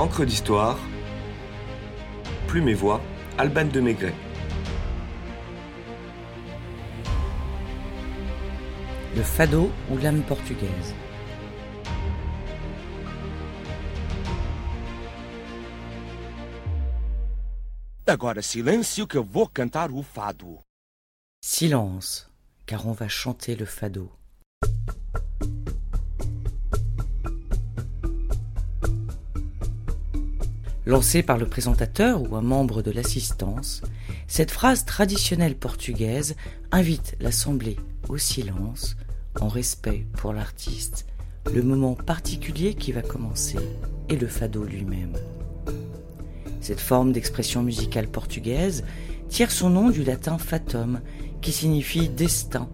Encre d'histoire, Plume et Voix, Alban de Maigret. Le fado ou l'âme portugaise. Agora silêncio que eu vou cantar o fado. Silence, car on va chanter le fado. Lancée par le présentateur ou un membre de l'assistance, cette phrase traditionnelle portugaise invite l'assemblée au silence, en respect pour l'artiste, le moment particulier qui va commencer et le fado lui-même. Cette forme d'expression musicale portugaise tire son nom du latin fatum, qui signifie destin,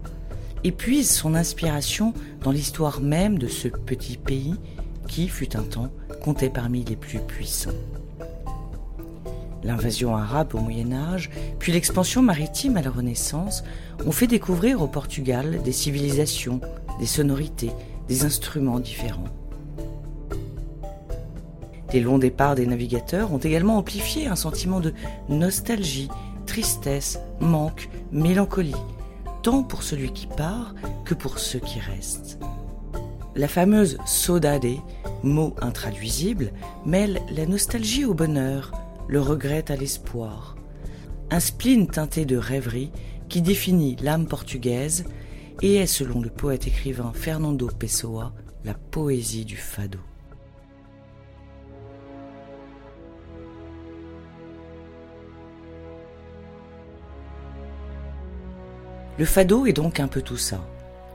et puise son inspiration dans l'histoire même de ce petit pays qui, fut un temps, comptait parmi les plus puissants. L'invasion arabe au Moyen Âge, puis l'expansion maritime à la Renaissance ont fait découvrir au Portugal des civilisations, des sonorités, des instruments différents. Les longs départs des navigateurs ont également amplifié un sentiment de nostalgie, tristesse, manque, mélancolie, tant pour celui qui part que pour ceux qui restent. La fameuse saudade, mot intraduisible, mêle la nostalgie au bonheur, le regret à l'espoir. Un spleen teinté de rêverie qui définit l'âme portugaise et est, selon le poète écrivain Fernando Pessoa, la poésie du fado. Le fado est donc un peu tout ça.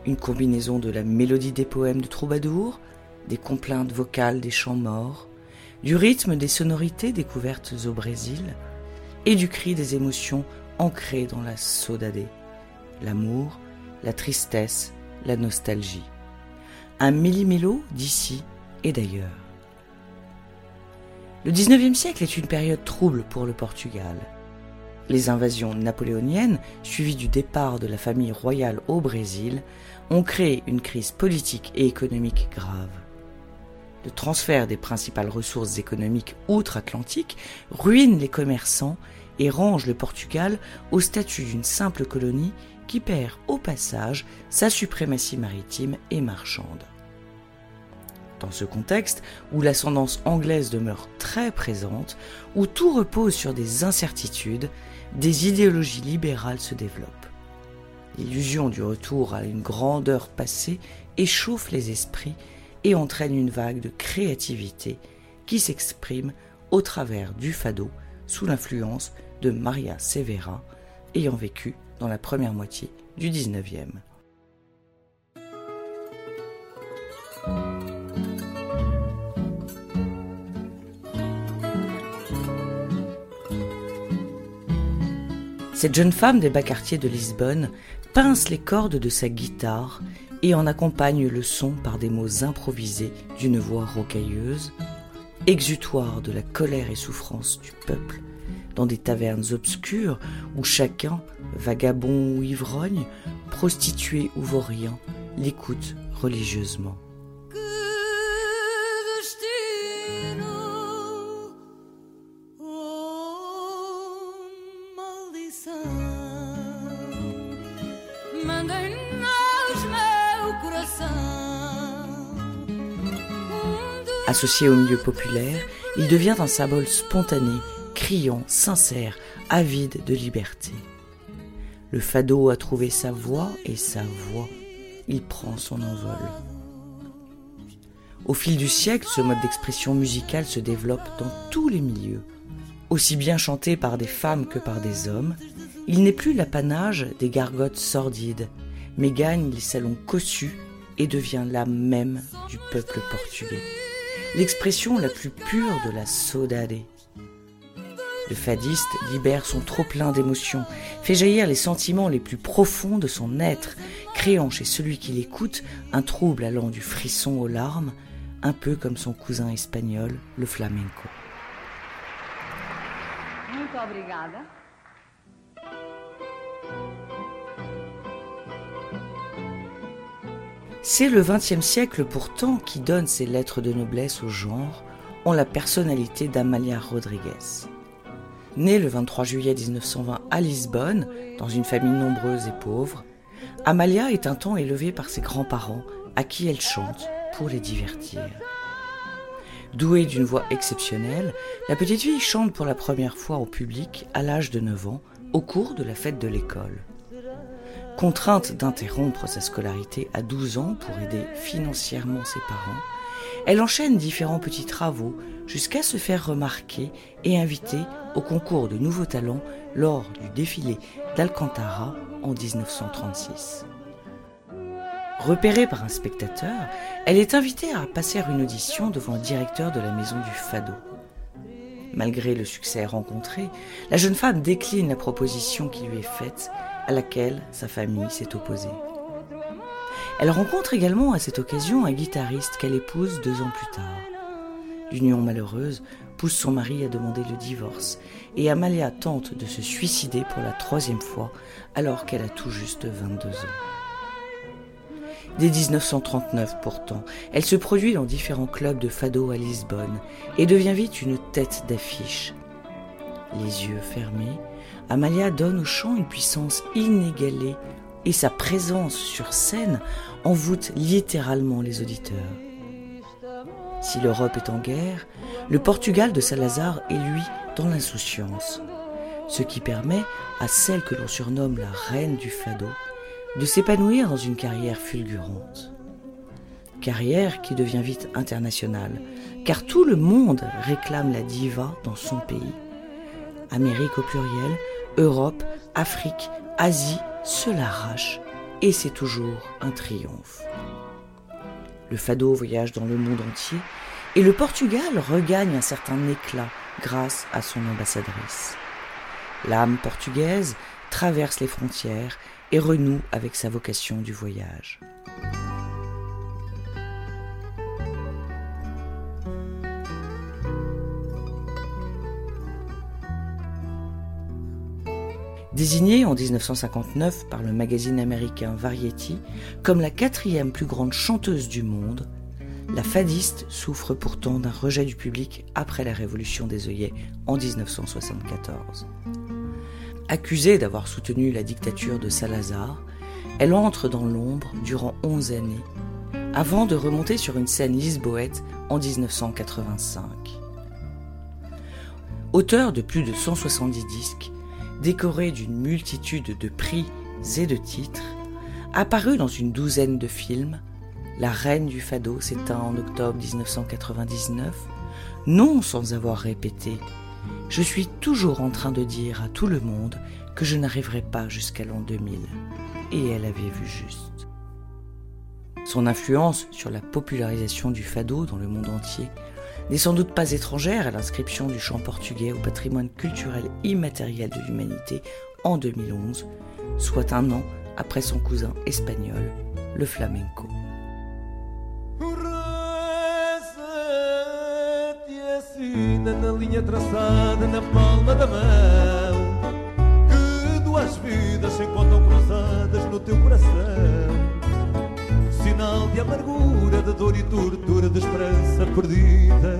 Une combinaison de la mélodie des poèmes de troubadour, des complaintes vocales des chants morts, du rythme des sonorités découvertes au Brésil et du cri des émotions ancrées dans la saudade, l'amour, la tristesse, la nostalgie. Un millimélo d'ici et d'ailleurs. Le XIXe siècle est une période trouble pour le Portugal. Les invasions napoléoniennes, suivies du départ de la famille royale au Brésil, ont créé une crise politique et économique grave. Le transfert des principales ressources économiques outre-Atlantique ruine les commerçants et range le Portugal au statut d'une simple colonie qui perd au passage sa suprématie maritime et marchande. Dans ce contexte, où l'ascendance anglaise demeure très présente, où tout repose sur des incertitudes, des idéologies libérales se développent. L'illusion du retour à une grandeur passée échauffe les esprits et entraîne une vague de créativité qui s'exprime au travers du fado sous l'influence de Maria Severa, ayant vécu dans la première moitié du XIXe. Cette jeune femme des bas quartiers de Lisbonne pince les cordes de sa guitare et en accompagne le son par des mots improvisés d'une voix rocailleuse, exutoire de la colère et souffrance du peuple, dans des tavernes obscures où chacun, vagabond ou ivrogne, prostitué ou vaurien, l'écoute religieusement. Associé au milieu populaire, il devient un symbole spontané, criant, sincère, avide de liberté. Le fado a trouvé sa voix et sa voix. Il prend son envol. Au fil du siècle, ce mode d'expression musicale se développe dans tous les milieux. Aussi bien chanté par des femmes que par des hommes, il n'est plus l'apanage des gargotes sordides, mais gagne les salons cossus et devient l'âme même du peuple portugais l'expression la plus pure de la saudade. Le fadiste libère son trop-plein d'émotions, fait jaillir les sentiments les plus profonds de son être, créant chez celui qui l'écoute un trouble allant du frisson aux larmes, un peu comme son cousin espagnol, le flamenco. C'est le XXe siècle pourtant qui donne ses lettres de noblesse au genre, ont la personnalité d'Amalia Rodriguez. Née le 23 juillet 1920 à Lisbonne, dans une famille nombreuse et pauvre, Amalia est un temps élevée par ses grands-parents à qui elle chante pour les divertir. Douée d'une voix exceptionnelle, la petite fille chante pour la première fois au public à l'âge de 9 ans au cours de la fête de l'école. Contrainte d'interrompre sa scolarité à 12 ans pour aider financièrement ses parents, elle enchaîne différents petits travaux jusqu'à se faire remarquer et inviter au concours de nouveaux talents lors du défilé d'Alcantara en 1936. Repérée par un spectateur, elle est invitée à passer une audition devant le directeur de la maison du Fado. Malgré le succès rencontré, la jeune femme décline la proposition qui lui est faite, à laquelle sa famille s'est opposée. Elle rencontre également à cette occasion un guitariste qu'elle épouse deux ans plus tard. L'union malheureuse pousse son mari à demander le divorce et Amalia tente de se suicider pour la troisième fois alors qu'elle a tout juste 22 ans. Dès 1939 pourtant, elle se produit dans différents clubs de fado à Lisbonne et devient vite une tête d'affiche. Les yeux fermés, Amalia donne au chant une puissance inégalée et sa présence sur scène envoûte littéralement les auditeurs. Si l'Europe est en guerre, le Portugal de Salazar est lui dans l'insouciance, ce qui permet à celle que l'on surnomme la reine du fado de s'épanouir dans une carrière fulgurante. Carrière qui devient vite internationale, car tout le monde réclame la diva dans son pays. Amérique au pluriel, Europe, Afrique, Asie se l'arrache, et c'est toujours un triomphe. Le fado voyage dans le monde entier, et le Portugal regagne un certain éclat grâce à son ambassadrice. L'âme portugaise traverse les frontières et renoue avec sa vocation du voyage. Désignée en 1959 par le magazine américain Variety comme la quatrième plus grande chanteuse du monde, la fadiste souffre pourtant d'un rejet du public après la Révolution des œillets en 1974. Accusée d'avoir soutenu la dictature de Salazar, elle entre dans l'ombre durant 11 années, avant de remonter sur une scène lisboète en 1985. Auteur de plus de 170 disques, décoré d'une multitude de prix et de titres, apparue dans une douzaine de films, La Reine du Fado s'éteint en octobre 1999, non sans avoir répété je suis toujours en train de dire à tout le monde que je n'arriverai pas jusqu'à l'an 2000. Et elle avait vu juste. Son influence sur la popularisation du fado dans le monde entier n'est sans doute pas étrangère à l'inscription du chant portugais au patrimoine culturel immatériel de l'humanité en 2011, soit un an après son cousin espagnol, le flamenco. final de amargura, de dor e tortura, de esperança perdida.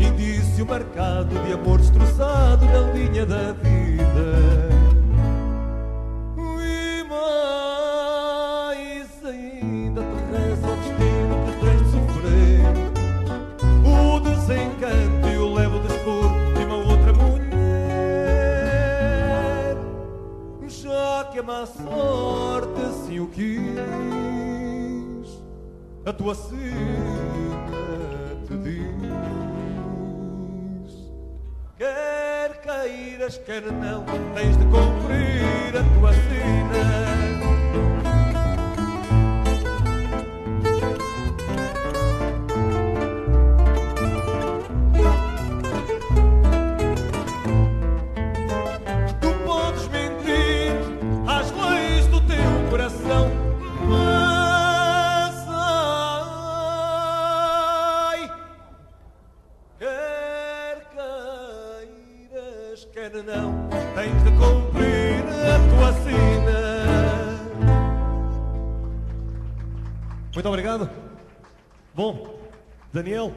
Indício marcado de amor destroçado na linha da vida. E mais ainda te reza o destino que tens de sofrer. O desencanto e o levo desporto de uma outra mulher. Já que a má sorte assim o quis a tua sina te diz. Quer queiras, quer não, tens de cumprir a tua sina. Não, tens de cumprir a tua sina. Muito obrigado. Bom, Daniel.